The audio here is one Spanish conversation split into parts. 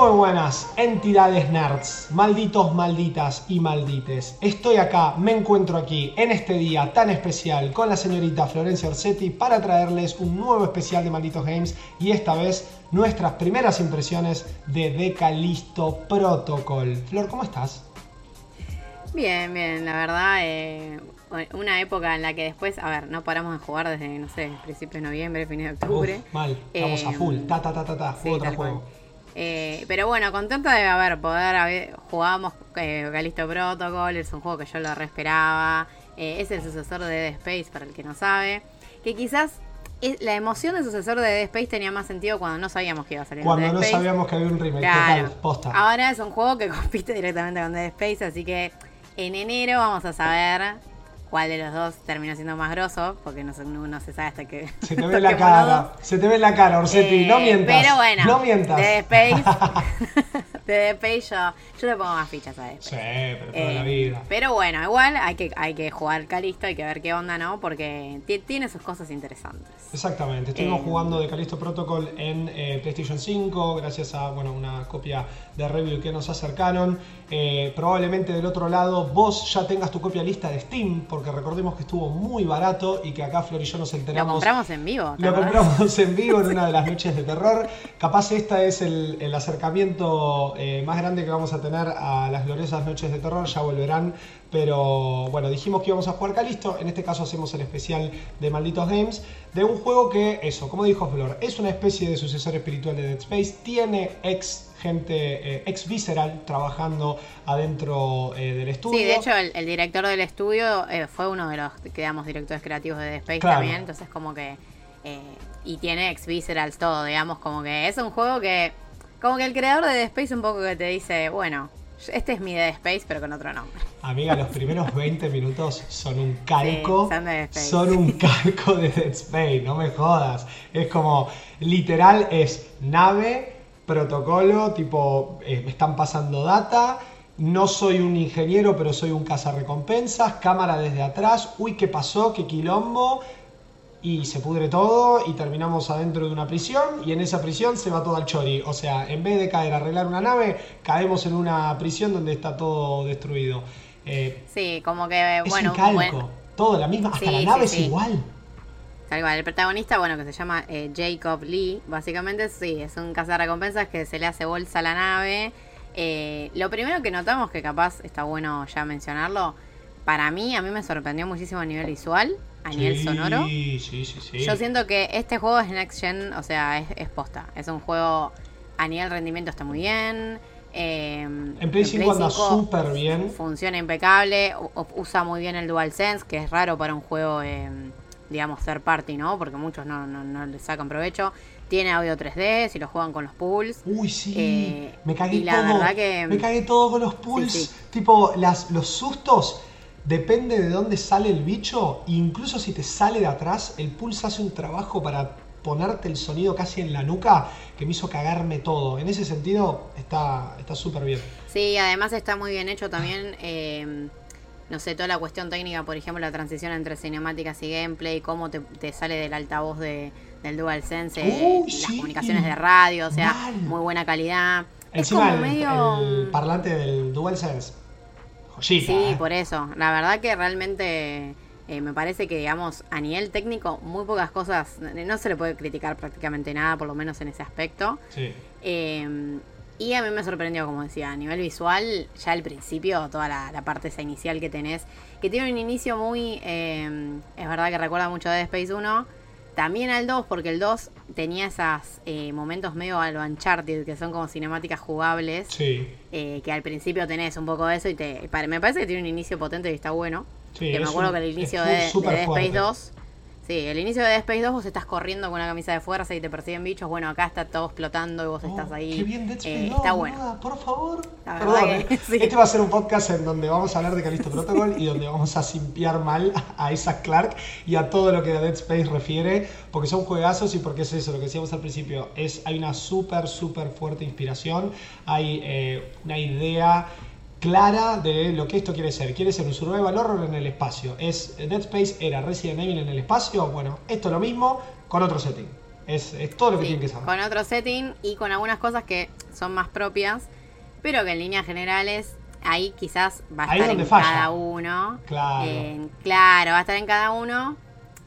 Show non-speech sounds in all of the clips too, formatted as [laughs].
Muy buenas, entidades nerds, malditos, malditas y maldites. Estoy acá, me encuentro aquí en este día tan especial con la señorita Florencia Orsetti para traerles un nuevo especial de Malditos Games y esta vez nuestras primeras impresiones de Decalisto Protocol. Flor, ¿cómo estás? Bien, bien, la verdad, eh, una época en la que después, a ver, no paramos de jugar desde, no sé, principios de noviembre, fines de octubre. mal, estamos a full, ta, ta, ta, ta, ta, juego tras juego. Eh, pero bueno, contenta de haber poder haber jugamos eh, Galisto Protocol, es un juego que yo lo re esperaba. Eh, es el sucesor de Dead Space, para el que no sabe. Que quizás la emoción del sucesor de Dead Space tenía más sentido cuando no sabíamos que iba a salir. Cuando no sabíamos que había un remake, total, posta. Ahora es un juego que [laughs] compite directamente con Dead Space, así que en enero vamos a saber cuál de los dos terminó siendo más grosso, porque no se, no, se sabe hasta que. Se te [laughs] ve la cara, se te ve la cara, Orsetti, no eh, mientas. Pero bueno, no mientas. De Space, de Space yo, yo le pongo más fichas a eso. Sí, pero toda la eh, vida. Pero bueno, igual hay que, hay que jugar Calisto, hay que ver qué onda, ¿no? Porque tiene sus cosas interesantes. Exactamente, estuvimos eh, jugando de Calisto Protocol en PlayStation 5, gracias a bueno, una copia de review que nos acercaron. probablemente del otro lado vos ya tengas tu copia lista de Steam, porque recordemos que estuvo muy barato y que acá Flor y yo nos enteramos. Lo compramos en vivo. Lo compramos en vivo en una de las noches de terror. Capaz esta es el, acercamiento eh, más grande que vamos a tener a las gloriosas noches de terror, ya volverán. Pero bueno, dijimos que íbamos a jugar Calisto, en este caso hacemos el especial de Malditos Games, de un juego que, eso, como dijo Flor, es una especie de sucesor espiritual de Dead Space, tiene ex gente eh, ex Visceral trabajando adentro eh, del estudio. Sí, de hecho el, director del estudio eh, fue uno de los, digamos, directores creativos de Dead Space también, entonces como que... y tiene ex Viscerals todo, digamos, como que es un juego que... Como que el creador de Dead Space un poco que te dice, bueno, este es mi Dead Space pero con otro nombre. Amiga, los primeros [laughs] 20 minutos son un calco. son un calco de Dead Space, no me jodas. Es como, literal, es nave protocolo, tipo, eh, me están pasando data, no soy un ingeniero, pero soy un cazarrecompensas, cámara desde atrás, uy, ¿qué pasó? ¿Qué quilombo? Y se pudre todo y terminamos adentro de una prisión y en esa prisión se va todo al chori. O sea, en vez de caer a arreglar una nave, caemos en una prisión donde está todo destruido. Eh, sí, como que, bueno, un calco, todo la misma, hasta la nave es igual. Tal cual, el protagonista, bueno, que se llama eh, Jacob Lee, básicamente sí, es un cazarrecompensas que se le hace bolsa a la nave. Eh, lo primero que notamos, que capaz está bueno ya mencionarlo, para mí, a mí me sorprendió muchísimo a nivel visual, a nivel sonoro. Sí, sí, sí. Yo siento que este juego es Next Gen, o sea, es, posta. Es un juego a nivel rendimiento está muy bien. Eh, en Play 5 anda súper bien. Funciona impecable, usa muy bien el DualSense, que es raro para un juego digamos, third party, ¿no? Porque muchos no, no, le sacan provecho. Tiene audio 3D, si lo juegan con los pools. Uy, sí. Eh, me cagué todo. Me cagué todo con los pools. Tipo, las, los sustos. Depende de dónde sale el bicho. Incluso si te sale de atrás, el pulse hace un trabajo para ponerte el sonido casi en la nuca que me hizo cagarme todo. En ese sentido, está súper bien. Sí, además está muy bien hecho también. Eh, no sé, toda la cuestión técnica, por ejemplo, la transición entre cinemáticas y gameplay, cómo te, sale del altavoz de, del DualSense, las comunicaciones de radio, o sea, muy buena calidad. es como medio... el parlante del DualSense. Sí, ¿eh? por eso. La verdad que realmente eh, me parece que, digamos, a nivel técnico, muy pocas cosas, no se le puede criticar prácticamente nada, por lo menos en ese aspecto. Sí. Eh, y a mí me sorprendió, como decía, a nivel visual, ya al principio, toda la, parte esa inicial que tenés, que tiene un inicio muy, eh, es verdad que recuerda mucho a Dead Space 1, también al 2, porque el 2 tenía esos eh, momentos medio a lo Uncharted, que son como cinemáticas jugables, sí. Eh, que al principio tenés un poco de eso y te, me parece que tiene un inicio potente y está bueno. que me acuerdo que el inicio de, de Dead Space 2 Sí, el inicio de Dead Space 2 vos estás corriendo con una camisa de fuerza y te persiguen bichos. Bueno, acá está todo explotando y vos estás ahí. Qué bien Dead Space eh, Está bueno. por favor. Perdón, eh. [laughs] este va a ser un podcast en donde vamos a hablar de Calisto Protocol y donde vamos a simpiar mal a Isaac Clark y a todo lo que a Dead Space refiere, porque son juegazos y porque es eso, lo que decíamos al principio, es hay una súper, súper fuerte inspiración, hay eh, una idea clara de lo que esto quiere ser. Quiere ser un survival horror en el espacio. Es Dead Space era Resident Evil en el espacio. Bueno, esto es lo mismo con otro setting. Es, todo lo que tienen que saber. Con otro setting y con algunas cosas que son más propias, pero que en líneas generales ahí quizás va a estar en cada uno. Claro. claro, va a estar en cada uno,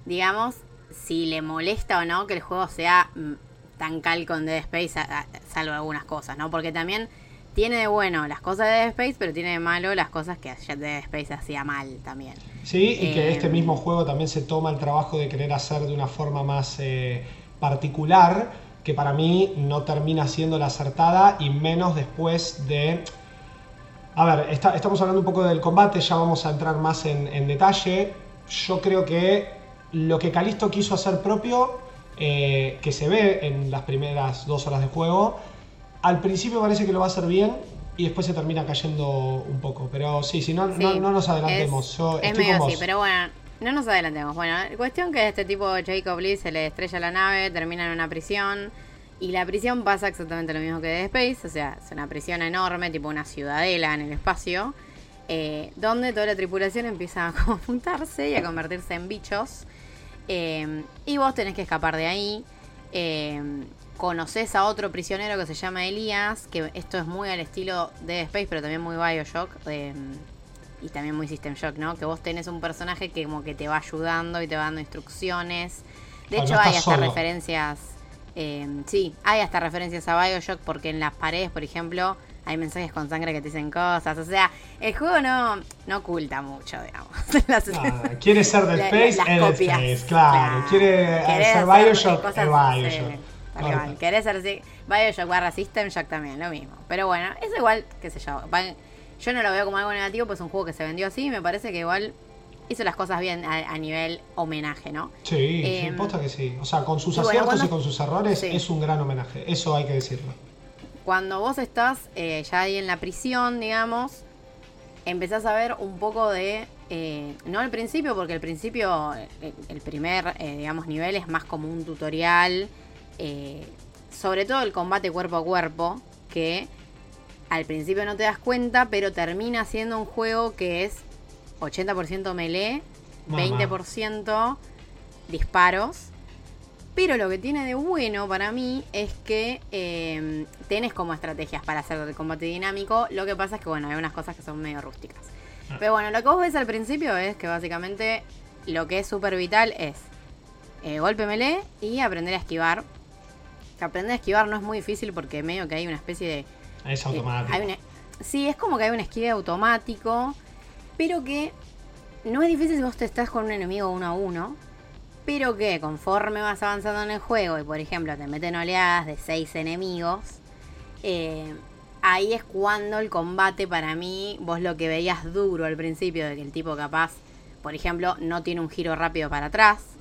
digamos, si le molesta o no que el juego sea mm, tan calco en Dead Space, salvo algunas cosas, ¿no? Porque también tiene de bueno las cosas de Dead Space, pero tiene de malo las cosas que Dead Space hacía mal también. Sí, y que este eh, mismo juego también se toma el trabajo de querer hacer de una forma más eh, particular, que para mí no termina siendo la acertada y menos después de... A ver, estamos hablando un poco del combate, ya vamos a entrar más en, detalle. Yo creo que lo que Calisto quiso hacer propio, eh, que se ve en las primeras dos horas de juego, al principio parece que lo va a hacer bien y después se termina cayendo un poco. Pero sí, si no, no, nos adelantemos. Es, medio así, pero bueno, no nos adelantemos. Bueno, cuestión que este tipo Jacob Lee se le estrella la nave, termina en una prisión. Y la prisión pasa exactamente lo mismo que Dead Space, o sea, es una prisión enorme, tipo una ciudadela en el espacio, eh, donde toda la tripulación empieza a [laughs] juntarse y a convertirse en bichos. Eh, y vos tenés que escapar de ahí. Eh, conoces a otro prisionero que se llama Elías, que esto es muy al estilo de Space, pero también muy Bioshock. y también muy System Shock, ¿no? Que vos tenés un personaje que como que te va ayudando y te va dando instrucciones. De hecho, hay hasta referencias. Eh, sí, hay hasta referencias a Bioshock porque en las paredes, por ejemplo, hay mensajes con sangre que te dicen cosas. O sea, el juego no, no oculta mucho, digamos. [laughs] Ah, quiere ser del Space, es Space, claro. Quiere ser Bioshock, es Bioshock. Tal Querés ser así. Bioshock barra System Shock también, lo mismo. Pero bueno, es igual, qué sé yo. Yo no lo veo como algo negativo, pues es un juego que se vendió así y me parece que igual hizo las cosas bien a, nivel homenaje, ¿no? Sí, sí, em, posta que sí. O sea, con sus aciertos y con sus errores es un gran homenaje. Eso hay que decirlo. Cuando vos estás eh, ya ahí en la prisión, digamos, empezás a ver un poco de. Eh, no al principio, porque al principio, eh, el primer, digamos, nivel es más como un tutorial eh, sobre todo el combate cuerpo a cuerpo, que al principio no te das cuenta, pero termina siendo un juego que es 80% melee, 20% disparos. Pero lo que tiene de bueno para mí es que eh, tenés como estrategias para hacer el combate dinámico. Lo que pasa es que, bueno, hay unas cosas que son medio rústicas. Ah. Pero bueno, lo que vos ves al principio es que básicamente lo que es súper vital es eh, golpe melee y aprender a esquivar aprender a esquivar no es muy difícil porque medio que hay una especie de... Es automático. sí, es como que hay un esquive automático, pero que no es difícil si vos te estás con un enemigo uno a uno, pero que conforme vas avanzando en el juego y por ejemplo te meten oleadas de seis enemigos, eh, ahí es cuando el combate para mí, vos lo que veías duro al principio de que el tipo capaz, por ejemplo, no tiene un giro rápido para atrás,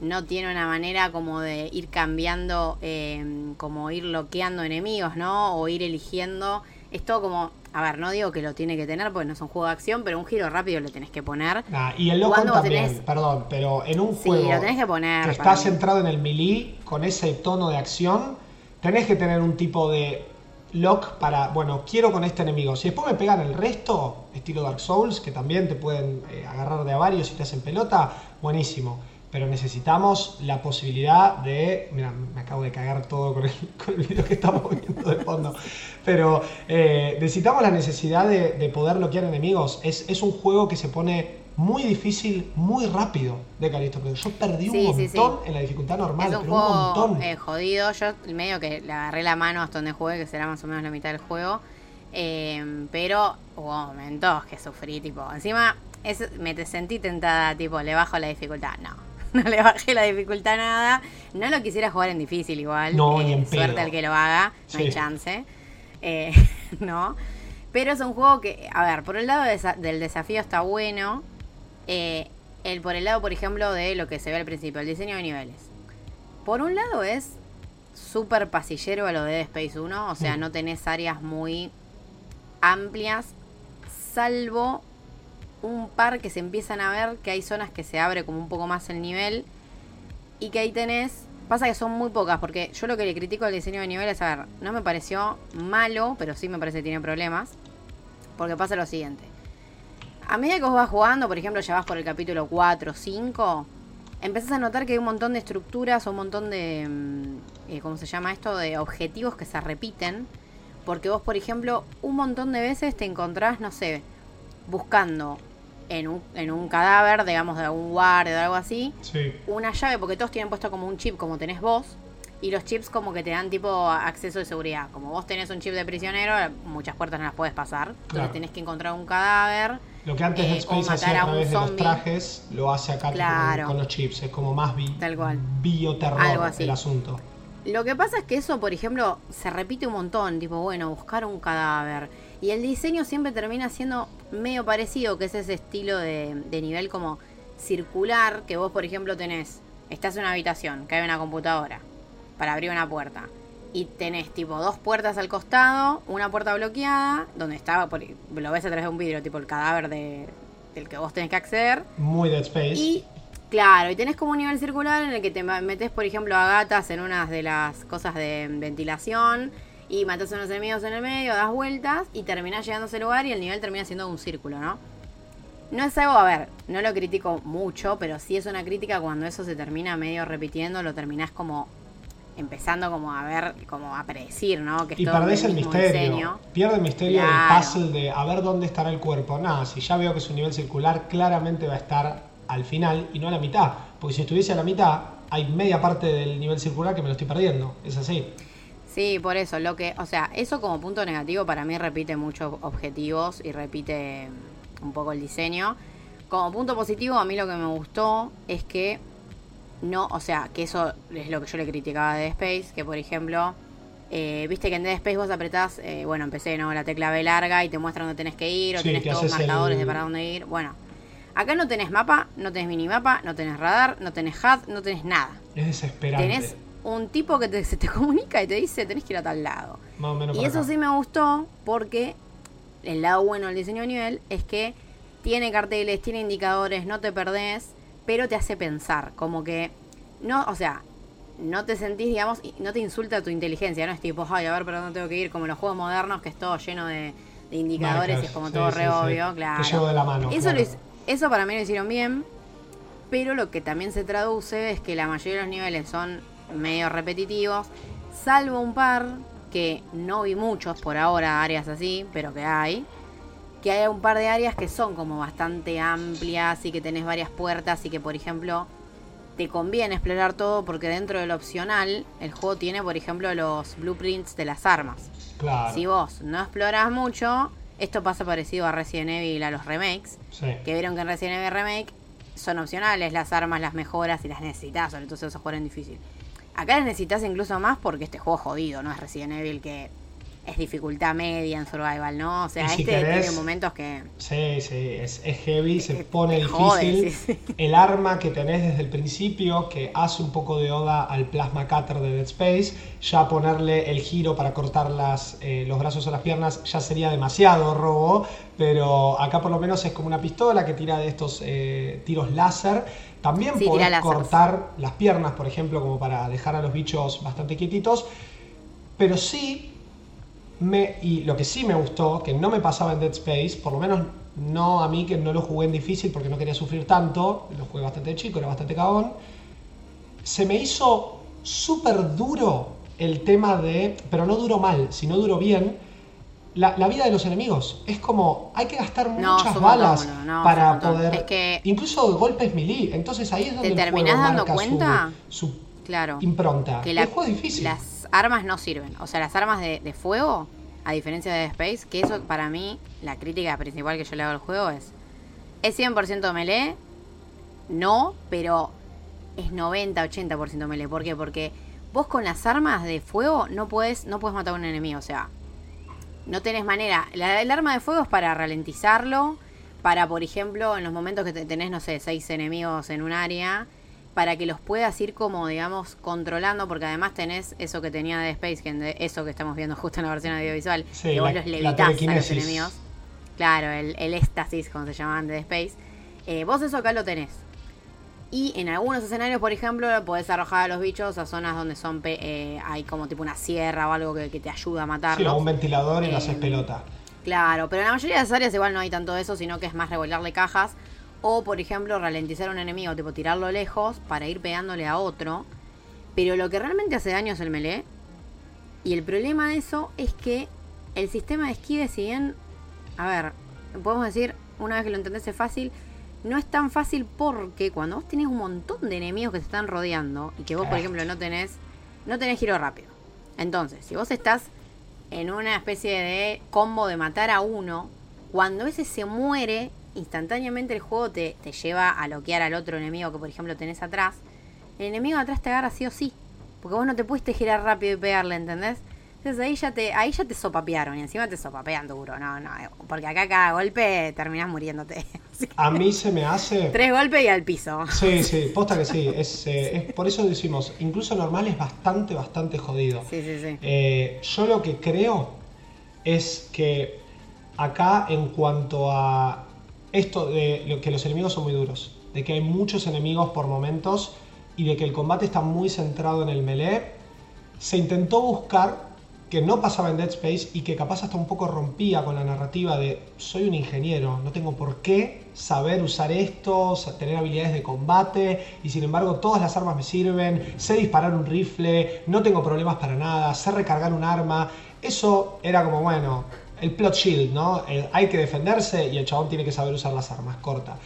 no tiene una manera como de ir cambiando, em, como ir bloqueando enemigos, ¿no? O ir eligiendo. Es todo como, a ver, no digo que lo tiene que tener porque no es un juego de acción, pero un giro rápido lo tenés que poner. Ah, y el loco también, perdón, pero en un juego sí, lo tenés que, poner que está centrado en el melee, con ese tono de acción, tenés que tener un tipo de lock para, bueno, quiero con este enemigo. Si después me pegan el resto, estilo Dark Souls, que también te pueden eh, agarrar de a varios y te hacen pelota, buenísimo pero necesitamos la posibilidad de. Mira, me acabo de cagar todo con el, [laughs] con el video que estamos viendo de fondo. Pero eh, necesitamos la necesidad de, poder bloquear enemigos. Es, es, un juego que se pone muy difícil, muy rápido de Calisto. Pero yo perdí un montón en la dificultad normal. Es un juego un montón. Eh, jodido. Yo medio que le agarré la mano hasta donde jugué, que será más o menos la mitad del juego. Eh, pero hubo momentos que sufrí, tipo, encima es, me te sentí tentada, tipo, le bajo la dificultad. No, [laughs] no le bajé la dificultad nada. No lo quisiera jugar en difícil igual. No, eh, Suerte al que lo haga, no hay chance. Eh, [laughs] no. Pero es un juego que, a ver, por el lado del desafío está bueno. Eh, el, por el lado, por ejemplo, de lo que se ve al principio, el diseño de niveles. Por un lado es súper pasillero a lo de Dead Space 1, o sea, mm. no tenés áreas muy amplias, salvo un par que se empiezan a ver que hay zonas que se abre como un poco más el nivel y que ahí tenés pasa que son muy pocas porque yo lo que le critico al diseño de niveles a ver no me pareció malo pero sí me parece que tiene problemas porque pasa lo siguiente a medida que vos vas jugando por ejemplo ya vas por el capítulo 4 o 5 empezás a notar que hay un montón de estructuras, un montón de, mm, eh, ¿cómo se llama esto? De objetivos que se repiten. Porque vos, por ejemplo, un montón de veces te encontrás, no sé, buscando en un, en un cadáver, digamos, de algún guardia o algo así, una llave, porque todos tienen puesto como un chip, como tenés vos, y los chips como que te dan tipo acceso de seguridad. Como vos tenés un chip de prisionero, muchas puertas no las puedes pasar. Entonces tenés que encontrar un cadáver. Lo que antes eh, Space hacía a, través de los trajes, lo hace acá con, los chips. Es como más Tal cual. bioterror el asunto. Lo que pasa es que eso, por ejemplo, se repite un montón. Tipo, bueno, buscar un cadáver. Y el diseño siempre termina siendo medio parecido, que es ese estilo de, de nivel como circular, que vos, por ejemplo, tenés, estás en una habitación, que hay una computadora para abrir una puerta. Y tenés tipo dos puertas al costado, una puerta bloqueada, donde estaba, lo ves a través de un vidrio, tipo el cadáver de, del que vos tenés que acceder. Muy Dead Space. Y claro, y tenés como un nivel circular en el que te metes, por ejemplo, a gatas en unas de las cosas de ventilación y matas a unos enemigos en el medio, das vueltas y terminás llegando a ese lugar y el nivel termina siendo un círculo, ¿no? No es algo, a ver, no lo critico mucho, pero sí es una crítica cuando eso se termina medio repitiendo, lo terminás como empezando como a ver, como a predecir, ¿no? Que y perdés el, misterio. Pierde el misterio del puzzle de a ver dónde estará el cuerpo. Nada, si ya veo que es un nivel circular, claramente va a estar al final y no a la mitad. Porque si estuviese a la mitad, hay media parte del nivel circular que me lo estoy perdiendo. Es así. Sí, por eso, lo que, o sea, eso como punto negativo para mí repite muchos objetivos y repite un poco el diseño. Como punto positivo, a mí lo que me gustó es que no, o sea, que eso es lo que yo le criticaba de Dead Space, que por ejemplo, eh, viste que en Dead Space vos apretás, eh, bueno, empecé, ¿no? La tecla B larga y te muestra dónde tenés que ir, o tenés todos marcadores de para dónde ir. Bueno, acá no tenés mapa, no tenés minimapa, no tenés radar, no tenés HUD, no tenés nada. Es desesperante. Tenés un tipo que te, se te [laughs] comunica y te dice tenés que ir a tal lado. y eso sí me gustó porque el lado bueno del diseño de nivel es que tiene carteles, tiene indicadores, no te perdés pero te hace pensar, como que no, o sea, no te sentís, digamos, no te insulta tu inteligencia, no es tipo, ay, a ver, pero dónde tengo que ir, como en los juegos modernos, que es todo lleno de, indicadores y es como todo re obvio, claro. llevo de la mano. Eso, eso para mí lo hicieron bien, pero lo que también se traduce es que la mayoría de los niveles son medio repetitivos, salvo un par que no vi muchos por ahora, áreas así, pero que hay que hay un par de áreas que son como bastante amplias y que tenés varias puertas y que por ejemplo te conviene explorar todo porque dentro del opcional el juego tiene por ejemplo los blueprints de las armas. Claro. Si vos no exploras mucho, esto pasa parecido a Resident Evil a los remakes, que vieron que en Resident Evil Remake son opcionales las armas, las mejoras y las necesitas, sobre todo si vas a jugar en difícil. Acá necesitas incluso más porque este juego es jodido, no es Resident Evil que es dificultad media en survival, ¿no? O sea, este tiene momentos que... Sí, sí, es, heavy, se pone difícil. [laughs] El arma que tenés desde el principio, que hace un poco de oda al plasma cutter de Dead Space, ya ponerle el giro para cortar las, eh, los brazos o las piernas ya sería demasiado robo, pero acá por lo menos es como una pistola que tira de estos eh, tiros láser. También podés cortar las piernas, por ejemplo, como para dejar a los bichos bastante quietitos. Pero sí y lo que sí me gustó, que no me pasaba en Dead Space, por lo menos no a mí que no lo jugué en difícil porque no quería sufrir tanto, lo jugué bastante chico, era bastante cagón, se me hizo súper duro el tema de, pero no duro mal, sino duro bien, la, vida de los enemigos. Es como, hay que gastar muchas balas para poder... incluso golpes melee, entonces ahí es donde... ¿Te terminás dando cuenta? Su, claro, impronta. Que la, juego difícil armas no sirven. O sea, las armas de, fuego, a diferencia de Space, que eso para mí, la crítica principal que yo le hago al juego es, ¿es 100% melee? No, pero es 90, 80% melee. ¿Por qué? Porque vos con las armas de fuego no puedes, no puedes matar a un enemigo. O sea, no tenés manera. La, el arma de fuego es para ralentizarlo. Para, por ejemplo, en los momentos que tenés, no sé, seis enemigos en un área para que los puedas ir como, digamos, controlando, porque además tenés eso que tenía de Space, que eso que estamos viendo justo en la versión audiovisual, que vos los levitas a los enemigos. Claro, el, el éxtasis, como se llamaban de Space. Eh, vos eso acá lo tenés. Y en algunos escenarios, por ejemplo, podés arrojar a los bichos a zonas donde son eh, hay como tipo una sierra o algo que, te ayuda a matarlos. Sí, o un ventilador y lo haces eh, pelota. Claro, pero en la mayoría de las áreas igual no hay tanto eso, sino que es más revolarle cajas O, por ejemplo, ralentizar a un enemigo, tipo tirarlo lejos para ir pegándole a otro. Pero lo que realmente hace daño es el melee. Y el problema de eso es que el sistema de esquive, si bien, a ver, podemos decir, una vez que lo entendés es fácil, no es tan fácil porque cuando vos tenés un montón de enemigos que te están rodeando y que vos, por ejemplo, no tenés, no tenés giro rápido. Entonces, si vos estás en una especie de combo de matar a uno, cuando ese se muere, instantáneamente el juego te, te lleva a bloquear al otro enemigo que, por ejemplo, tenés atrás. El enemigo atrás te agarra sí o sí. Porque vos no te puedes girar rápido y pegarle, ¿entendés? Entonces ahí ya te, ahí ya te sopapearon y encima te sopapean duro, no, no, porque acá cada golpe terminas muriéndote. [laughs] A mí se me hace. Tres golpes y al piso. Sí, [laughs] sí, posta que sí. Es, eh, es por eso decimos, incluso normal es bastante, bastante jodido. Sí, sí, sí. Eh, yo lo que creo es que acá en cuanto a esto de que los enemigos son muy duros, de que hay muchos enemigos por momentos y de que el combate está muy centrado en el melee, se intentó buscar que no pasaba en Dead Space y que capaz hasta un poco rompía con la narrativa de soy un ingeniero, no tengo por qué saber usar esto, tener habilidades de combate y sin embargo todas las armas me sirven, sé disparar un rifle, no tengo problemas para nada, sé recargar un arma. Eso era como, bueno, el plot shield, ¿no? hay que defenderse y el chabón tiene que saber usar las armas, corta.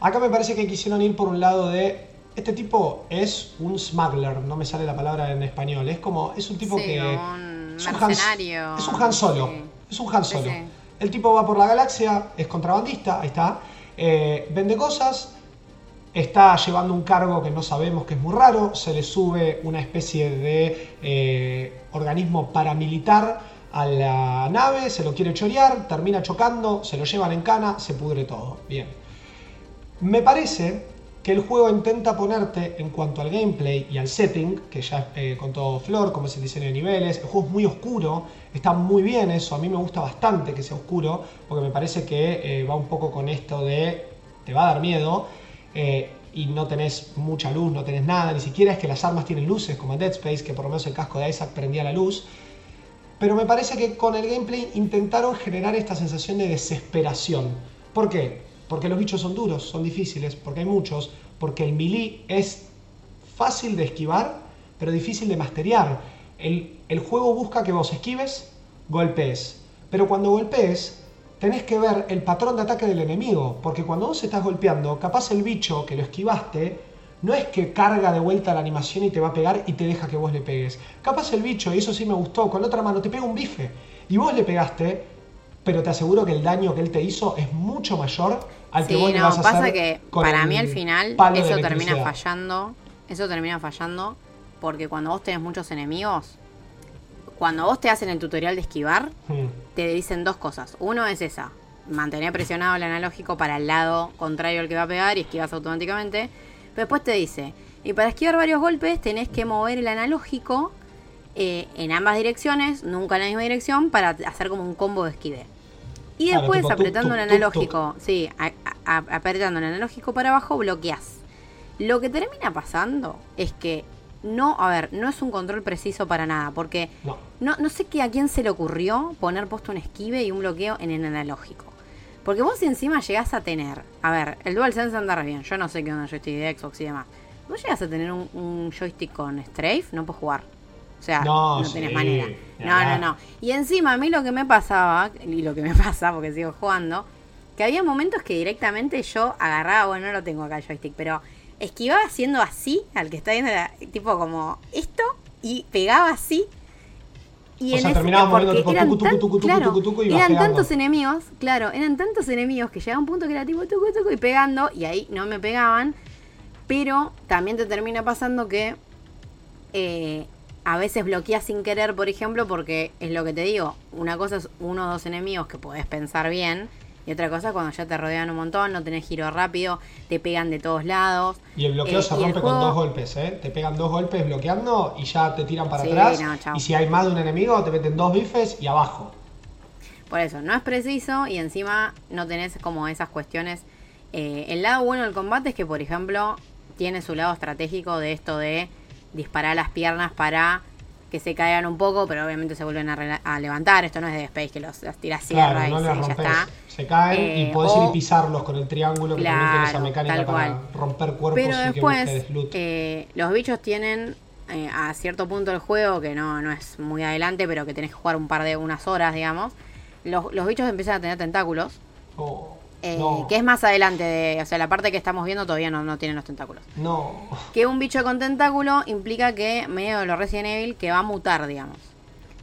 Acá me parece que quisieron ir por un lado de este tipo es un smuggler, no me sale la palabra en español, es como, es un tipo que es un, Han, es un Han Solo. Es un Han Solo. El tipo va por la galaxia, es contrabandista, ahí está. Eh, vende cosas, está llevando un cargo que no sabemos que es muy raro, se le sube una especie de eh, organismo paramilitar a la nave, se lo quiere chorear, termina chocando, se lo llevan en cana, se pudre todo. Bien. Me parece que el juego intenta ponerte en cuanto al gameplay y al setting, que ya eh, con todo Flor, como es el diseño de niveles, el juego es muy oscuro, está muy bien eso, a mí me gusta bastante que sea oscuro, porque me parece que eh, va un poco con esto de te va a dar miedo, eh, y no tenés mucha luz, no tenés nada, ni siquiera es que las armas tienen luces, como en Dead Space, que por lo menos el casco de Isaac prendía la luz, pero me parece que con el gameplay intentaron generar esta sensación de desesperación. ¿Por qué? Porque los bichos son duros, son difíciles, porque hay muchos, porque el melee es fácil de esquivar, pero difícil de masterear. El, el juego busca que vos esquives, golpees. Pero cuando golpees, tenés que ver el patrón de ataque del enemigo, porque cuando vos estás golpeando, capaz el bicho que lo esquivaste, no es que carga de vuelta la animación y te va a pegar y te deja que vos le pegues. Capaz el bicho, y eso sí me gustó, con la otra mano te pega un bife, y vos le pegaste, pero te aseguro que el daño que él te hizo es mucho mayor al que vos le vas a pasa que para mí al final eso termina fallando, eso termina fallando porque cuando vos tenés muchos enemigos, cuando vos te hacen el tutorial de esquivar, hmm. te dicen dos cosas. Uno es esa, mantener presionado el analógico para el lado contrario al que va a pegar y esquivas automáticamente. Pero después te dice, y para esquivar varios golpes tenés que mover el analógico eh, en ambas direcciones, nunca en la misma dirección, para hacer como un combo de esquive. Y después apretando el analógico, sí, apretando el analógico para abajo, bloqueas. Lo que termina pasando es que no, a ver, no es un control preciso para nada, porque no, no, sé qué a quién se le ocurrió poner puesto un esquive y un bloqueo en el analógico. Porque vos encima llegás a tener, a ver, el DualSense anda bien, yo no sé qué onda el joystick de Xbox y demás. Vos llegás a tener un, un joystick con strafe, no puedes jugar. O sea, no, tenés manera. No, no, no. Y encima a mí lo que me pasaba, y lo que me [laughs] pasa porque sigo jugando, que había momentos que directamente yo agarraba, bueno, no lo tengo acá el joystick, pero esquivaba haciendo así al que está viendo, tipo como esto, y pegaba así. Y o en sea, terminaba moviendo tipo eran, tucu, tucu, tucu, claro, y eran tantos enemigos, claro, eran tantos enemigos que llegaba un punto que era tipo tucu, tucu, y pegando, y ahí no me pegaban. Pero también te termina pasando que eh, a veces bloqueas sin querer, por ejemplo, porque es lo que te digo, una cosa es uno o dos enemigos que podés pensar bien, y otra cosa cuando ya te rodean un montón, no tenés giro rápido, te pegan de todos lados. Y el bloqueo eh, se rompe con dos golpes, ¿eh? Te pegan dos golpes bloqueando y ya te tiran para atrás. y si hay más de un enemigo, te meten dos bifes y abajo. Por eso, no es preciso y encima no tenés como esas cuestiones. Eh, el lado bueno del combate es que, por ejemplo, tiene su lado estratégico de esto de disparar las piernas para que se caigan un poco, pero obviamente se vuelven a, levantar. Esto no es de Space que los, tiras sierra y ya está. Se caen y eh, podés ir y pisarlos con el triángulo que también tiene esa mecánica para romper cuerpos pero después, eh, los bichos tienen eh, a cierto punto del juego, que no, no es muy adelante, pero que tenés que jugar un par de unas horas, digamos. Los, los bichos empiezan a tener tentáculos. Oh. Eh, que es más adelante de. O sea, la parte que estamos viendo todavía no, no tiene los tentáculos. No. Que un bicho con tentáculo implica que, medio de los Resident Evil, que va a mutar, digamos.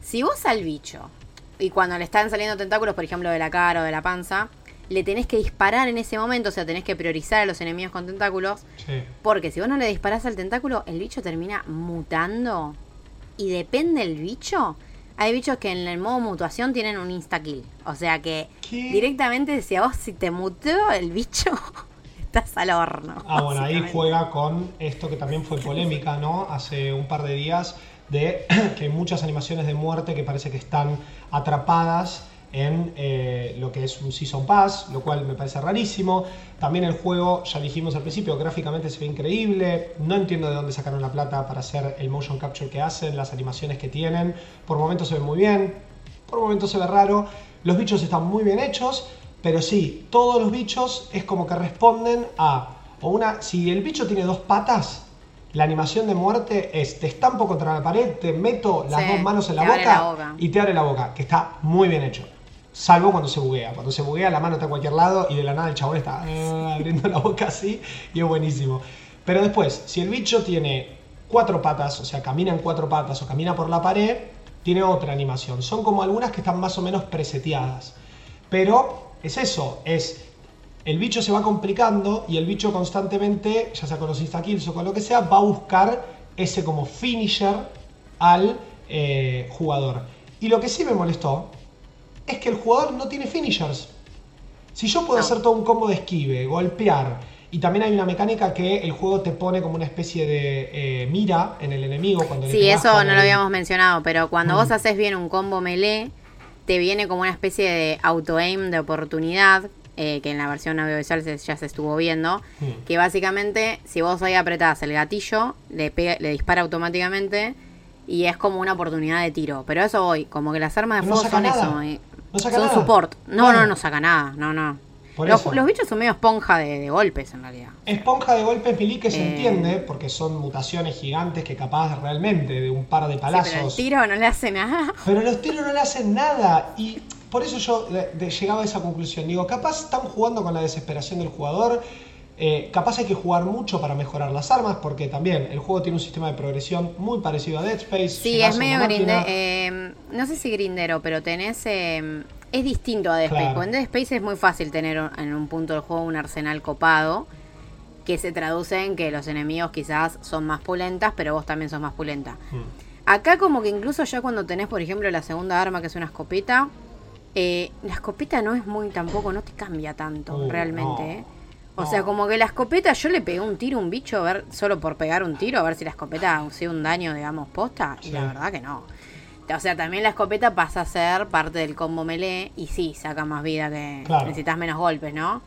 Si vos al bicho, y cuando le están saliendo tentáculos, por ejemplo, de la cara o de la panza, le tenés que disparar en ese momento, o sea, tenés que priorizar a los enemigos con tentáculos. Sí. Porque si vos no le disparás al tentáculo, el bicho termina mutando. Y depende el bicho, hay bichos que en el modo mutuación tienen un insta-kill. O sea que directamente decía vos si te muteó el bicho, [laughs] estás al horno. Ah, bueno, ahí juega con esto que también fue polémica, ¿no? Hace un par de días de [clears throat] que hay muchas animaciones de muerte que parece que están atrapadas en eh, lo que es un Season Pass, lo cual me parece rarísimo. También el juego, ya dijimos al principio, gráficamente se ve increíble. No entiendo de dónde sacaron la plata para hacer el motion capture que hacen, las animaciones que tienen. Por momentos se ve muy bien, por momentos se ve raro. Los bichos están muy bien hechos, pero sí, todos los bichos es como que responden a o una. Si el bicho tiene dos patas, la animación de muerte es te estampo contra la pared, te meto las dos manos en la boca, y te abre la boca, que está muy bien hecho. Salvo cuando se buguea. Cuando se buguea la mano está a cualquier lado y de la nada el chabón está eh, [laughs] abriendo la boca así y es buenísimo. Pero después, si el bicho tiene cuatro patas, o sea, camina en cuatro patas o camina por la pared, tiene otra animación. Son como algunas que están más o menos preseteadas. Pero es eso, es el bicho se va complicando y el bicho constantemente, ya sea con los insta-kills o con lo que sea, va a buscar ese como finisher al eh, jugador. Y lo que sí me molestó es que el jugador no tiene finishers. Si yo puedo hacer todo un combo de esquive, golpear, y también hay una mecánica que el juego te pone como una especie de eh, mira en el enemigo cuando Sí, eso no lo habíamos mencionado, pero cuando vos haces bien un combo melee, te viene como una especie de auto-aim de oportunidad, eh, que en la versión audiovisual ya se estuvo viendo, que básicamente si vos ahí apretás el gatillo, le, le dispara automáticamente y es como una oportunidad de tiro. Pero eso hoy, como que las armas de fuego son eso. No saca son support. No, no, no saca nada. No, no. Los, bichos son medio esponja de, golpes en realidad. Esponja de golpes, Pili, que se eh. entiende, porque son mutaciones gigantes que capaz realmente de un par de palazos. pero el tiro no le hace nada. Pero los tiros no le hacen nada. Y por eso yo llegaba a esa conclusión. Digo, capaz están jugando con la desesperación del jugador eh, capaz hay que jugar mucho para mejorar las armas, porque también el juego tiene un sistema de progresión muy parecido a Dead Space. Sí, es medio grindero. Eh, no sé si grindero, pero tenés. Eh, es distinto a Dead Space. en Dead Space es muy fácil tener en un punto del juego un arsenal copado. Que se traduce en que los enemigos quizás son más pulentas, pero vos también sos más pulenta. Hmm. Acá, como que incluso ya cuando tenés, por ejemplo, la segunda arma, que es una escopeta. la escopeta no es muy tampoco, no te cambia tanto uh, realmente, ¿eh? O sea, como que la escopeta, yo le pegué un tiro a un bicho, a ver, solo por pegar un tiro, a ver si la escopeta hacía un daño, digamos, posta. Y la verdad que no. O sea, también la escopeta pasa a ser parte del combo melee y sí, saca más vida que necesitas menos golpes, ¿no?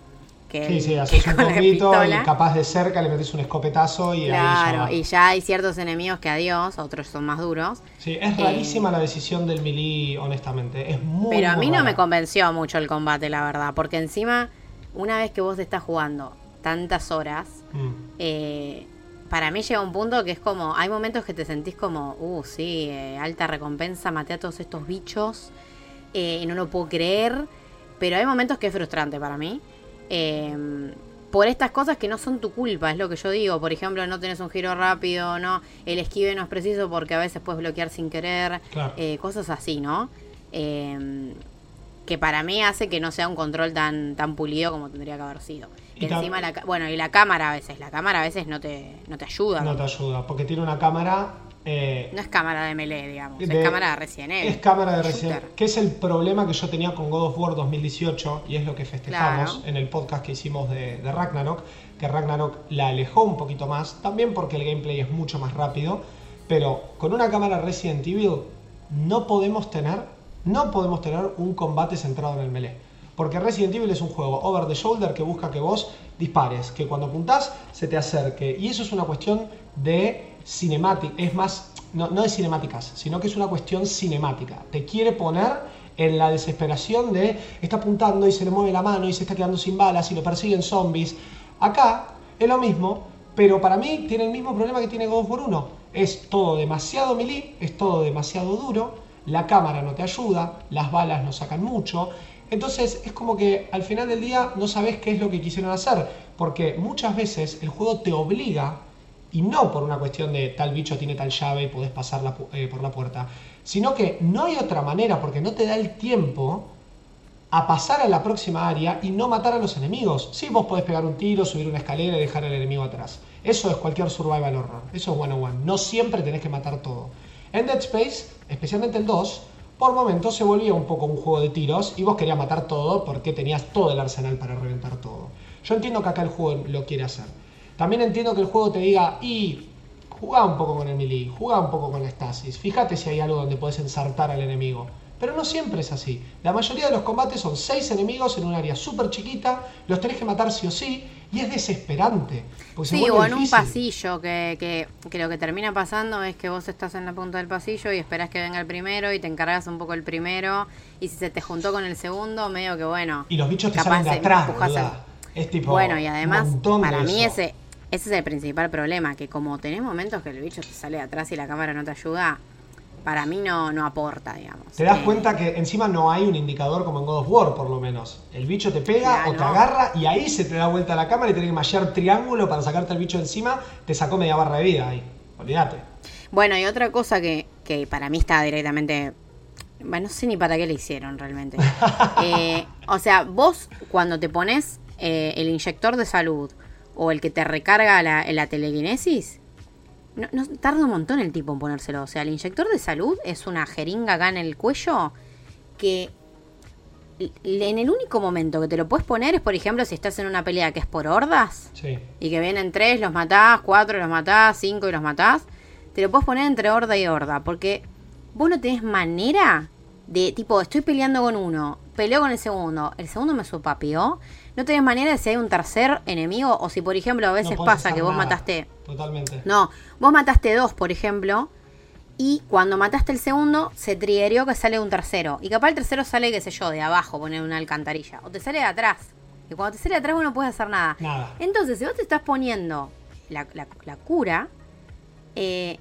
Que sí, sí, haces [laughs] un poquito y capaz de cerca le metes un escopetazo y claro, y ya hay ciertos enemigos que adiós, otros son más duros. Sí, es rarísima eh, la decisión del melee, honestamente. Es muy Pero a mí no me convenció mucho el combate, la verdad, porque encima una vez que vos estás jugando tantas horas, mm. eh, para mí llega un punto que es como, hay momentos que te sentís como, uh, sí, eh, alta recompensa, maté a todos estos bichos eh, y no lo puedo creer, pero hay momentos que es frustrante para mí. Em, por estas cosas que no son tu culpa, es lo que yo digo. Por ejemplo, no tenés un giro rápido, no el esquive no es preciso porque a veces puedes bloquear sin querer, cosas así, ¿no? Que para mí hace que no sea un control tan, tan pulido como tendría que haber sido. encima la, bueno, y la cámara a veces, la cámara a veces no te, no te ayuda. No te ayuda, porque tiene una cámara... Eh, no es cámara de melee, digamos, es cámara de Resident Evil. Es cámara de Resident Evil, que es el problema que yo tenía con God of War 2018, y es lo que festejamos en el podcast que hicimos de, de Ragnarok, que Ragnarok la alejó un poquito más, también porque el gameplay es mucho más rápido, pero con una cámara Resident Evil no podemos tener no podemos tener un combate centrado en el melee. Porque Resident Evil es un juego over the shoulder que busca que vos dispares, que cuando apuntás se te acerque. Y eso es una cuestión de cinemática, es más no, no de cinemáticas, sino que es una cuestión cinemática. Te quiere poner en la desesperación de está apuntando y se le mueve la mano y se está quedando sin balas y lo persiguen zombies. Acá es lo mismo, pero para mí tiene el mismo problema que tiene God of War 1. Es todo demasiado melee, es todo demasiado duro, la cámara no te ayuda, las balas no sacan mucho. Entonces es como que al final del día no sabes qué es lo que quisieron hacer, porque muchas veces el juego te obliga, y no por una cuestión de tal bicho tiene tal llave y podés pasar eh, por la puerta, sino que no hay otra manera porque no te da el tiempo a pasar a la próxima área y no matar a los enemigos. Sí, vos podés pegar un tiro, subir una escalera y dejar al enemigo atrás. Eso es cualquier survival horror. Eso es one on one. No siempre tenés que matar todo. En Dead Space, especialmente el 2, por momentos se volvía un poco un juego de tiros y vos querías matar todo porque tenías todo el arsenal para reventar todo. Yo entiendo que acá el juego lo quiere hacer. También entiendo que el juego te diga, y jugá un poco con el melee, jugá un poco con la stasis, fíjate si hay algo donde puedes ensartar al enemigo. Pero no siempre es así. La mayoría de los combates son seis enemigos en un área súper chiquita, los tenés que matar sí o sí, y es desesperante. Sí, o en un pasillo, que, que, lo que termina pasando es que vos estás en la punta del pasillo y esperás que venga el primero y te encargas un poco el primero, y si se te juntó con el segundo, medio que bueno. Y los bichos te salen de atrás, Es tipo. Bueno, y además, para mí ese, ese es el principal problema, que como tenés momentos que el bicho te sale de atrás y la cámara no te ayuda, para mí no, no aporta, digamos. Te das eh, cuenta que encima no hay un indicador como en God of War, por lo menos. El bicho te pega o te agarra y ahí se te da vuelta la cámara y tenés que mallar triángulo para sacarte el bicho encima. Te sacó media barra de vida ahí. Olvídate. Bueno, y otra cosa que, que para mí está directamente bueno, no sé ni para qué le hicieron realmente. [laughs] Eh, o sea, vos cuando te pones eh, el inyector de salud o el que te recarga la, la telequinesis, no, tarda un montón el tipo en ponérselo. O sea, el inyector de salud es una jeringa acá en el cuello que en el único momento que te lo puedes poner es, por ejemplo, si estás en una pelea que es por hordas y que vienen tres, los matás, cuatro, los matás, cinco y los matás, te lo puedes poner entre horda y horda, porque vos no tenés manera de, tipo, estoy peleando con uno, peleo con el segundo, el segundo me supapió, no tenés manera de si hay un tercer enemigo o si, por ejemplo, a veces pasa que vos mataste. Totalmente. No, vos mataste dos, por ejemplo, y cuando mataste el segundo, se triggerió que sale un tercero. Y capaz el tercero sale, qué sé yo, de abajo, poner una alcantarilla. O te sale de atrás. Y cuando te sale de atrás, vos no puedes hacer nada. Nada. Entonces, si vos te estás poniendo la, cura, eh,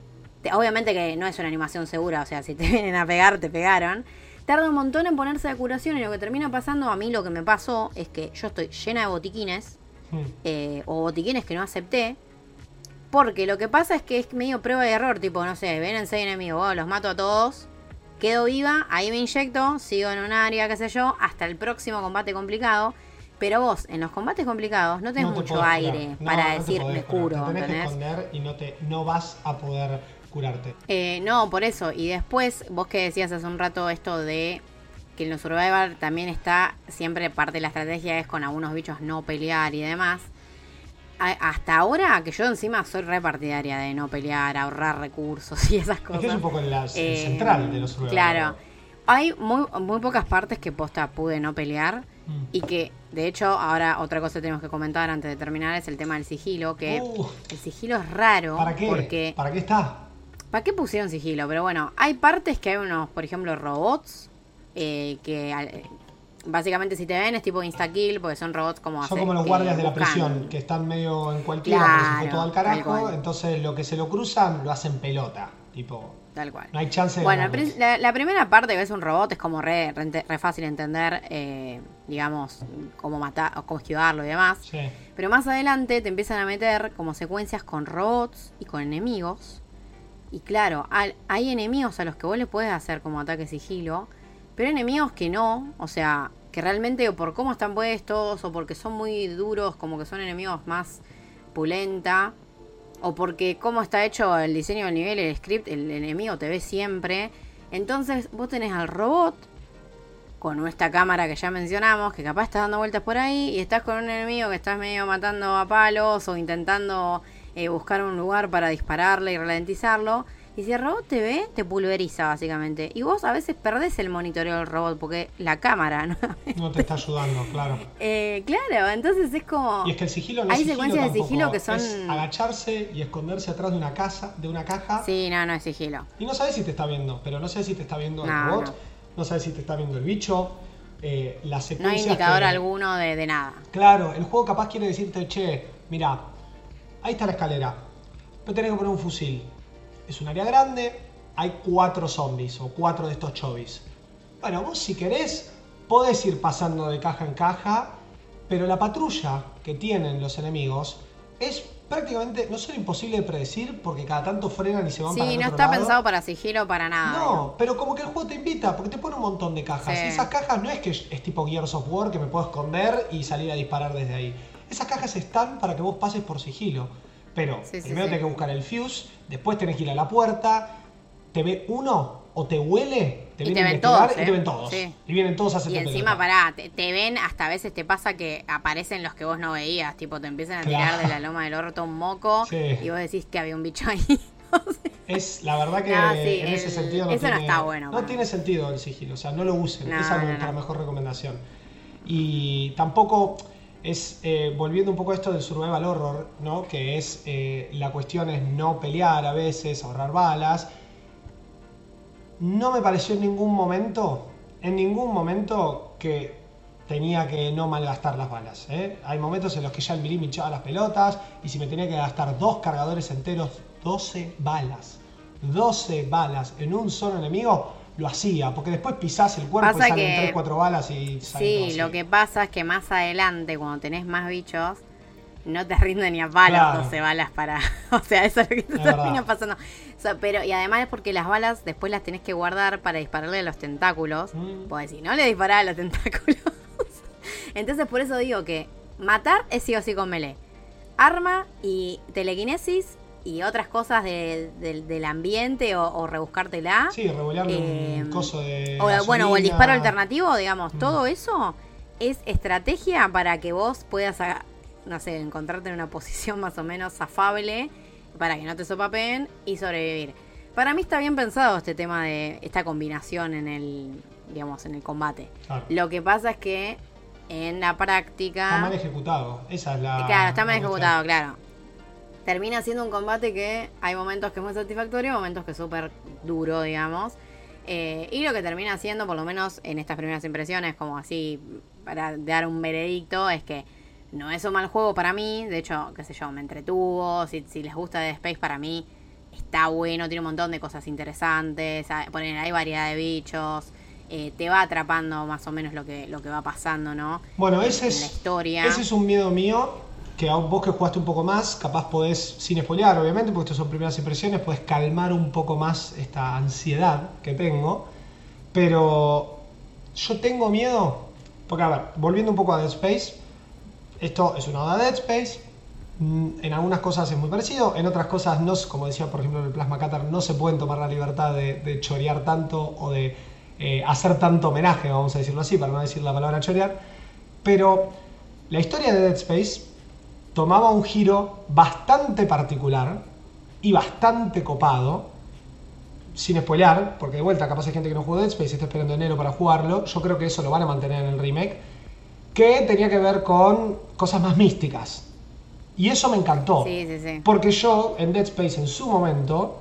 obviamente que no es una animación segura, o sea, si te vienen a pegar, te pegaron tarda un montón en ponerse de curación y lo que termina pasando, a mí lo que me pasó es que yo estoy llena de botiquines hmm. eh, o botiquines que no acepté. Porque lo que pasa es que es medio prueba de error, tipo, no sé, ven en seis enemigos, los mato a todos, quedo viva, ahí me inyecto, sigo en un área, qué sé yo, hasta el próximo combate complicado. Pero vos, en los combates complicados, no tenés mucho aire para decir, me curo. Te tenés que esconder y no, te, no vas a poder curarte. Eh, no, por eso. Y después, vos que decías hace un rato esto de que en los Survivor también está, siempre parte de la estrategia es con algunos bichos no pelear y demás. hasta ahora, que yo encima soy repartidaria de no pelear, ahorrar recursos [laughs] y esas cosas. Es, un poco la eh, central de los Survivor. Claro. Hay muy, muy pocas partes que posta pude no pelear. Mm. Y que, de hecho, ahora otra cosa que tenemos que comentar antes de terminar es el tema del sigilo. Que uh. el sigilo es raro. ¿Para qué? Porque ¿Para qué está? ¿Para qué pusieron sigilo? Pero bueno, hay partes que hay unos, por ejemplo, robots eh, que eh, básicamente si te ven es tipo insta-kill porque son robots como... Son como los guardias de la prisión, que están medio en cualquiera, claro, se todo al carajo, entonces lo que se lo cruzan lo hacen pelota, tipo... Tal cual. No hay chance de... Bueno, la, primera parte que ves un robot es como re, re, fácil entender, eh, digamos, cómo matar, cómo esquivarlo y demás. Sí. Pero más adelante te empiezan a meter como secuencias con robots y con enemigos y claro, hay enemigos a los que vos le puedes hacer como ataque sigilo, pero enemigos que no, o sea, que realmente o por cómo están puestos, o porque son muy duros, como que son enemigos más pulenta, o porque cómo está hecho el diseño del nivel, el script, el enemigo te ve siempre. Entonces vos tenés al robot con esta cámara que ya mencionamos, que capaz está dando vueltas por ahí, y estás con un enemigo que estás medio matando a palos o intentando eh, buscar un lugar para dispararle y ralentizarlo. Y si el robot te ve, te pulveriza básicamente. Y vos a veces perdés el monitoreo del robot porque la cámara no, no te está ayudando, claro. [laughs] Eh, claro, entonces es como... Y es que el sigilo no Hay sigilo secuencias de sigilo que son... Es agacharse y esconderse atrás de una casa, de una caja. Sí, no, no es sigilo. Y no sabes si te está viendo, pero no sé si te está viendo el robot, no. sabes si te está viendo el bicho. Eh, la no hay indicador alguno de, de nada. Claro, el juego capaz quiere decirte, che, mira, ahí está la escalera, pero tenés que poner un fusil es un área grande, hay cuatro zombies o cuatro de estos chovis. Bueno, vos si querés, podés ir pasando de caja en caja, pero la patrulla que tienen los enemigos es prácticamente, no solo imposible de predecir, porque cada tanto frenan y se van para el Sí, no está pensado para sigilo para nada. No, pero como que el juego te invita, porque te pone un montón de cajas. Y esas cajas no es que es tipo Gears of War, que me puedo esconder y salir a disparar desde ahí. Esas cajas están para que vos pases por sigilo. Pero primero tenés que buscar el fuse, después tenés que ir a la puerta, te ve uno o te huele, te y te ven todos, y te ven todos. Y vienen todos a Y encima, pará, te, ven, hasta a veces te pasa que aparecen los que vos no veías, tipo te empiezan a tirar de la loma del orto un moco y vos decís que había un bicho ahí. [laughs] es la verdad que en ese sentido no eso tiene, no está bueno. No tiene sentido el sigilo, o sea, no lo usen. Esa es nuestra mejor recomendación. Y tampoco es eh, volviendo un poco a esto del survival horror, ¿no? que es eh, la cuestión es no pelear a veces, ahorrar balas. No me pareció en ningún momento, en ningún momento que tenía que no malgastar las balas. ¿eh? Hay momentos en los que ya el mirim echaba las pelotas y si me tenía que gastar dos cargadores enteros, 12 balas. 12 balas en un solo enemigo, lo hacía, porque después pisás el cuerpo y salen 3, 4 balas y Sí, lo que pasa es que más adelante, cuando tenés más bichos, no te rinden ni a balas 12 balas para. [laughs] o sea, eso es lo que te termina [laughs] pasando. pero, y además es porque las balas después las tenés que guardar para dispararle a los tentáculos. Mm. Pues si no le disparás a los [laughs] tentáculos. Entonces, por eso digo que matar es sí o sí con melee. Arma y telequinesis y otras cosas del ambiente o, rebuscártela. Sí, revolearle un eh, coso de. O, bueno, o el disparo alternativo, digamos, mm. todo eso es estrategia para que vos puedas, ah, no sé, encontrarte en una posición más o menos afable para que no te sopapen y sobrevivir. Para mí está bien pensado este tema de esta combinación en el, digamos, en el combate. Lo que pasa es que en la práctica. Está mal ejecutado. Esa es la. Claro, está mal ejecutado, claro termina siendo un combate que hay momentos que es muy satisfactorio, momentos que es súper duro, digamos. Eh, y lo que termina siendo, por lo menos en estas primeras impresiones, como así, para dar un veredicto, es que no es un mal juego para mí. De hecho, qué sé yo, me entretuvo. Si, les gusta Dead Space, para mí está bueno, tiene un montón de cosas interesantes. Poner, hay variedad de bichos. Eh, te va atrapando más o menos lo que, lo que va pasando, ¿no? Bueno, ese es, la historia. ese es un miedo mío que vos que jugaste un poco más, capaz podés, sin spoilear obviamente, porque estas son primeras impresiones, podés calmar un poco más esta ansiedad que tengo. Pero yo tengo miedo, porque a ver, volviendo un poco a Dead Space, esto es una oda Dead Space, mm, en algunas cosas es muy parecido, en otras cosas no, como decía por ejemplo en el Plasma Cutter, no se pueden tomar la libertad de, chorear tanto o de eh, hacer tanto homenaje, vamos a decirlo así, para no decir la palabra chorear. Pero la historia de Dead Space tomaba un giro bastante particular y bastante copado, sin spoilear, porque de vuelta capaz hay gente que no jugó Dead Space y está esperando enero para jugarlo, yo creo que eso lo van a mantener en el remake, que tenía que ver con cosas más místicas. Y eso me encantó, sí, sí, sí. porque yo en Dead Space en su momento,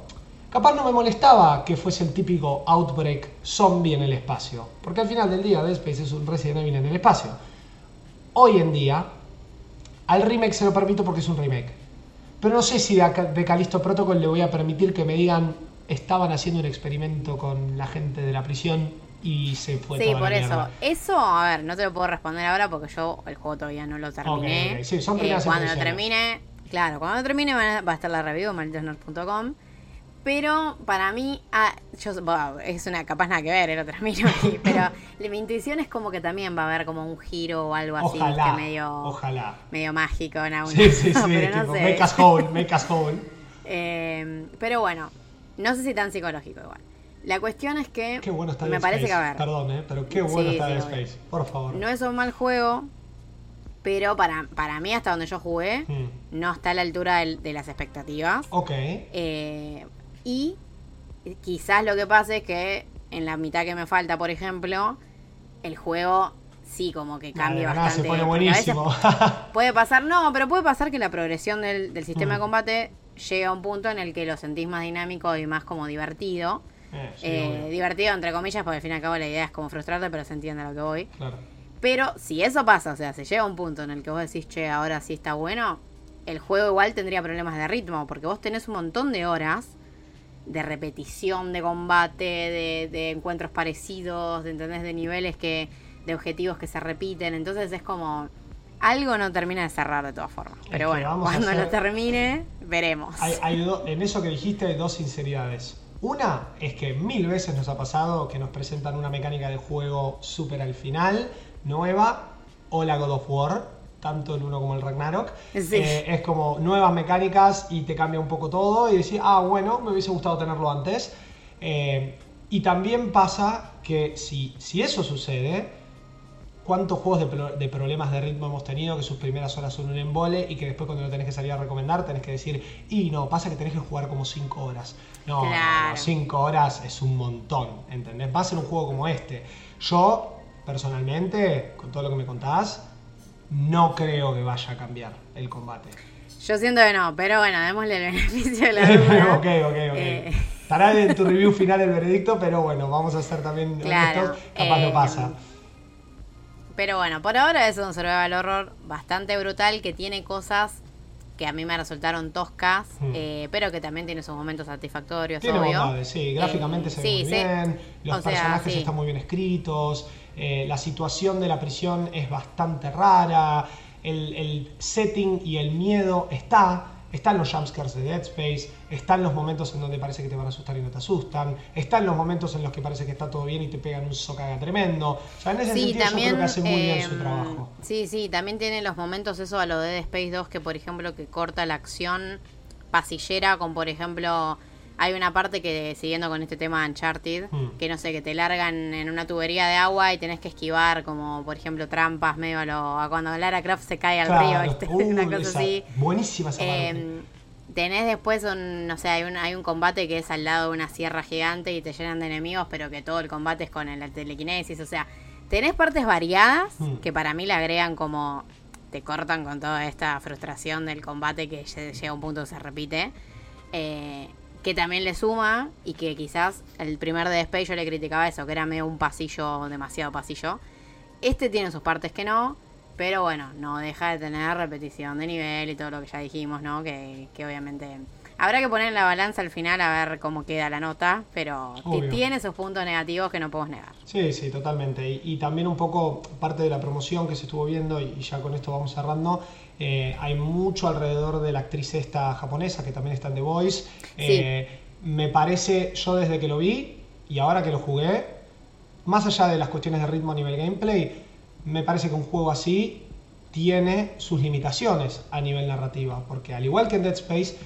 capaz no me molestaba que fuese el típico Outbreak zombie en el espacio, porque al final del día Dead Space es un Resident Evil en el espacio. Hoy en día, al remake se lo permito porque es un remake. Pero no sé si de, Calisto Protocol le voy a permitir que me digan estaban haciendo un experimento con la gente de la prisión y se fue Sí, por eso. Eso, a ver, no te lo puedo responder ahora porque yo el juego todavía no lo terminé. Sí, son eh, cuando lo termine, claro, cuando lo termine va a estar la review malditosnerds.com. Pero para mí, ah, yo, es una capaz nada que ver, el otro termino aquí, [laughs] pero mi intuición es como que también va a haber como un giro o algo así, que medio, ojalá. medio mágico en Sí, sí, sí, pero no sé. make us whole, make us whole. [laughs] Eh, pero bueno, no sé si tan psicológico igual. La cuestión es que qué bueno está me parece que a ver. Perdón, eh, pero qué bueno está Dead Space, por favor. No es un mal juego, pero para, para mí, hasta donde yo jugué, hmm. no está a la altura de, las expectativas. Ok. Eh, y quizás lo que pasa es que en la mitad que me falta, por ejemplo, el juego sí como que cambia bastante. Se pone buenísimo. [laughs] puede pasar, no, pero puede pasar que la progresión del, sistema de mm. combate llegue a un punto en el que lo sentís más dinámico y más como divertido. Eh, eh, divertido entre comillas, porque al fin y al cabo la idea es como frustrarte, pero se entiende a lo que voy. Claro. Pero si eso pasa, o sea, se llega a un punto en el que vos decís, che, ahora sí está bueno, el juego igual tendría problemas de ritmo, porque vos tenés un montón de horas de repetición de combate, de, encuentros parecidos, de, ¿entendés? de niveles que, de objetivos que se repiten. Entonces es como algo no termina de cerrar de todas formas. Pero bueno, cuando lo termine, veremos. en eso que dijiste hay dos sinceridades. Una es que mil veces nos ha pasado que nos presentan una mecánica de juego súper al final, nueva, o la God of War, tanto el uno como el Ragnarok. Eh, es como nuevas mecánicas y te cambia un poco todo y decir, ah, bueno, me hubiese gustado tenerlo antes. Eh, y también pasa que si, si eso sucede, ¿cuántos juegos de, problemas de ritmo hemos tenido que sus primeras horas son un embole y que después cuando lo tenés que salir a recomendar tenés que decir, y no, pasa que tenés que jugar como 5 horas. No, 5 horas es un montón, ¿entendés? Va a ser un juego como este. Yo, personalmente, con todo lo que me contás, no creo que vaya a cambiar el combate. Yo siento que no, pero bueno, démosle el beneficio de la [laughs] duda. ok, ok, ok. Eh. Estará en tu review final el veredicto, pero bueno, vamos a hacer también claro, capaz no pasa. Pero bueno, por ahora es un survival horror bastante brutal que tiene cosas que a mí me resultaron toscas, hmm. eh, pero que también tiene sus momentos satisfactorios, tiene obvio. sí, gráficamente se ve muy bien, los personajes están muy bien escritos, eh, la situación de la prisión es bastante rara, el, setting y el miedo está, están los jumpscares de Dead Space, están los momentos en donde parece que te van a asustar y no te asustan, están los momentos en los que parece que está todo bien y te pegan un socaga tremendo. O sea, en ese sentido yo creo que hace muy bien su em, trabajo. Sí, sí, también tiene los momentos eso a lo de Dead Space 2 que por ejemplo que corta la acción pasillera con por ejemplo hay una parte que, siguiendo con este tema de Uncharted, hmm. que no sé, que te largan en una tubería de agua y tenés que esquivar, como por ejemplo trampas medio a, lo, a cuando Lara Croft se cae al río, ¿viste? [laughs] una cosa así. Buenísima esa eh, Tenés después un, no sé, hay un, hay un combate que es al lado de una sierra gigante y te llenan de enemigos, pero que todo el combate es con el telequinesis, o sea, tenés partes variadas hmm. que para mí le agregan como te cortan con toda esta frustración del combate que llega a un punto que se repite. Eh, que también le suma y que quizás el primer de Space yo le criticaba eso, que era medio un pasillo, demasiado pasillo. Este tiene sus partes que no, pero bueno, no deja de tener repetición de nivel y todo lo que ya dijimos, ¿no? Que, que obviamente habrá que poner en la balanza al final a ver cómo queda la nota, pero tiene sus puntos negativos que no podemos negar. Sí, sí, totalmente. Y, también un poco parte de la promoción que se estuvo viendo, y ya con esto vamos cerrando, eh, hay mucho alrededor de la actriz esta japonesa que también está en The Voice. Eh, me parece, yo desde que lo vi y ahora que lo jugué, más allá de las cuestiones de ritmo a nivel gameplay, me parece que un juego así tiene sus limitaciones a nivel narrativa, porque al igual que en Dead Space,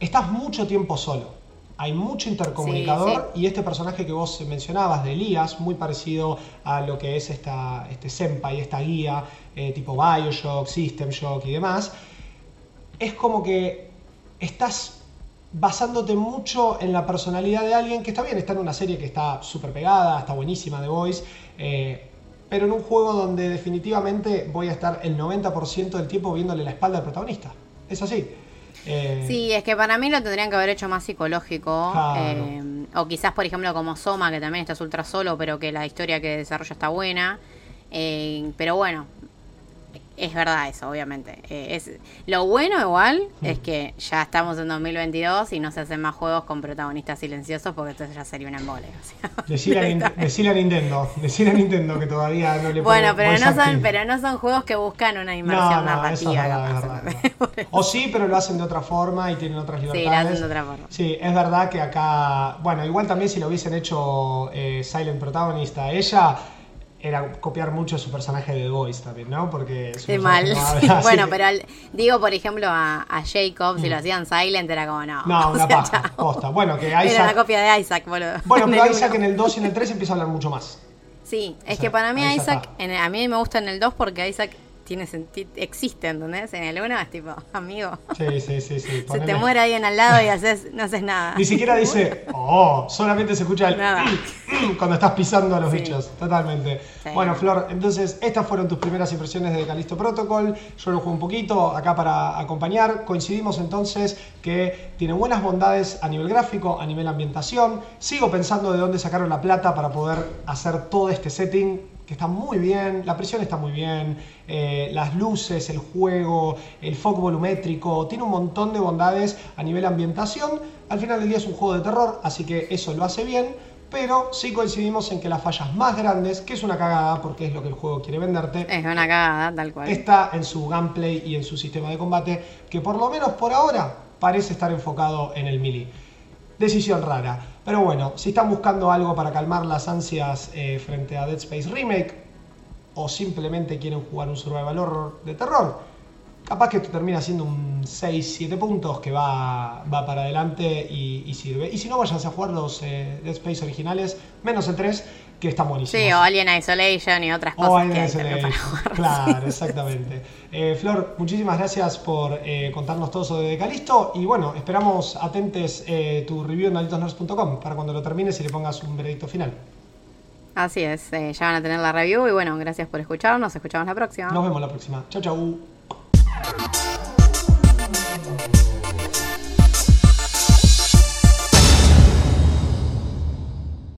estás mucho tiempo solo hay mucho intercomunicador y este personaje que vos mencionabas de Elías, muy parecido a lo que es esta, este Senpai, esta guía eh, tipo Bioshock, System Shock y demás, es como que estás basándote mucho en la personalidad de alguien que está bien, está en una serie que está súper pegada, está buenísima de Voice, eh, pero en un juego donde definitivamente voy a estar el 90% del tiempo viéndole la espalda al protagonista. Es así. Eh, sí, es que para mí lo tendrían que haber hecho más psicológico. Eh, o quizás, por ejemplo, como Soma, que también estás ultra solo, pero que la historia que desarrolla está buena. Eh, pero bueno, es verdad eso, obviamente. Eh, es Lo bueno igual mm. es que ya estamos en 2022 y no se hacen más juegos con protagonistas silenciosos porque entonces ya sería un embole. O [laughs] decirle, a, Nintendo, decirle a Nintendo que todavía no le Bueno, pero no, son, pero no son juegos que buscan una inmersión narrativa. [laughs] o sí, pero lo hacen de otra forma y tienen otras libertades. Sí, lo hacen de otra forma. Sí, es verdad que acá, bueno, igual también si lo hubiesen hecho eh, Silent Protagonista ella era copiar mucho su personaje de The Voice también, ¿no? Porque es mal. [laughs] bueno, pero digo, por ejemplo, a, Jacob, si lo mm. hacían Silent, era como no. No, [laughs] una paja, posta. Bueno, que Isaac. Era la copia de Isaac, boludo. [laughs] Bueno, pero Isaac en el 2 y en el 3 empieza a hablar mucho más. Sí, es que para mí Isaac, a mí me gusta en el 2 porque Isaac tiene sentido, existe, ¿entendés? En el uno es tipo, [laughs] amigo. Sí, sí, sí, sí. Se te muere alguien al lado y haces, no haces nada. Ni siquiera dice, [laughs] oh, solamente se escucha el cuando estás pisando a los bichos. Totalmente. Bueno, Flor, entonces estas fueron tus primeras impresiones de Calisto Protocol. Yo lo juego un poquito acá para acompañar. Coincidimos entonces que tiene buenas bondades a nivel gráfico, a nivel ambientación. Sigo pensando de dónde sacaron la plata para poder hacer todo este setting que está muy bien, la presión está muy bien, eh, las luces, el juego, el foco volumétrico, tiene un montón de bondades a nivel ambientación. Al final del día es un juego de terror, así que eso lo hace bien, pero sí coincidimos en que las fallas más grandes, que es una cagada porque es lo que el juego quiere venderte, es una cagada tal cual. Está en su gameplay y en su sistema de combate, que por lo menos por ahora parece estar enfocado en el melee. Decisión rara. Pero bueno, si están buscando algo para calmar las ansias eh, frente a Dead Space Remake, o simplemente quieren jugar un survival horror de terror, capaz que esto termina siendo un 6-7 puntos que va, va para adelante y, sirve. Y si no, váyanse a jugar los eh, Dead Space originales, menos el 3, que está buenísimo. Sí, o Alien Isolation y otras cosas. O Alien Isolation, claro, [laughs] exactamente. Eh, Flor, muchísimas gracias por eh, contarnos todo sobre Calisto y bueno, esperamos atentes eh, tu review en malditosnerds.com para cuando lo termines y le pongas un veredicto final. Así es, ya van a tener la review y bueno, gracias por escucharnos, nos escuchamos la próxima. Nos vemos la próxima. Chau, chau.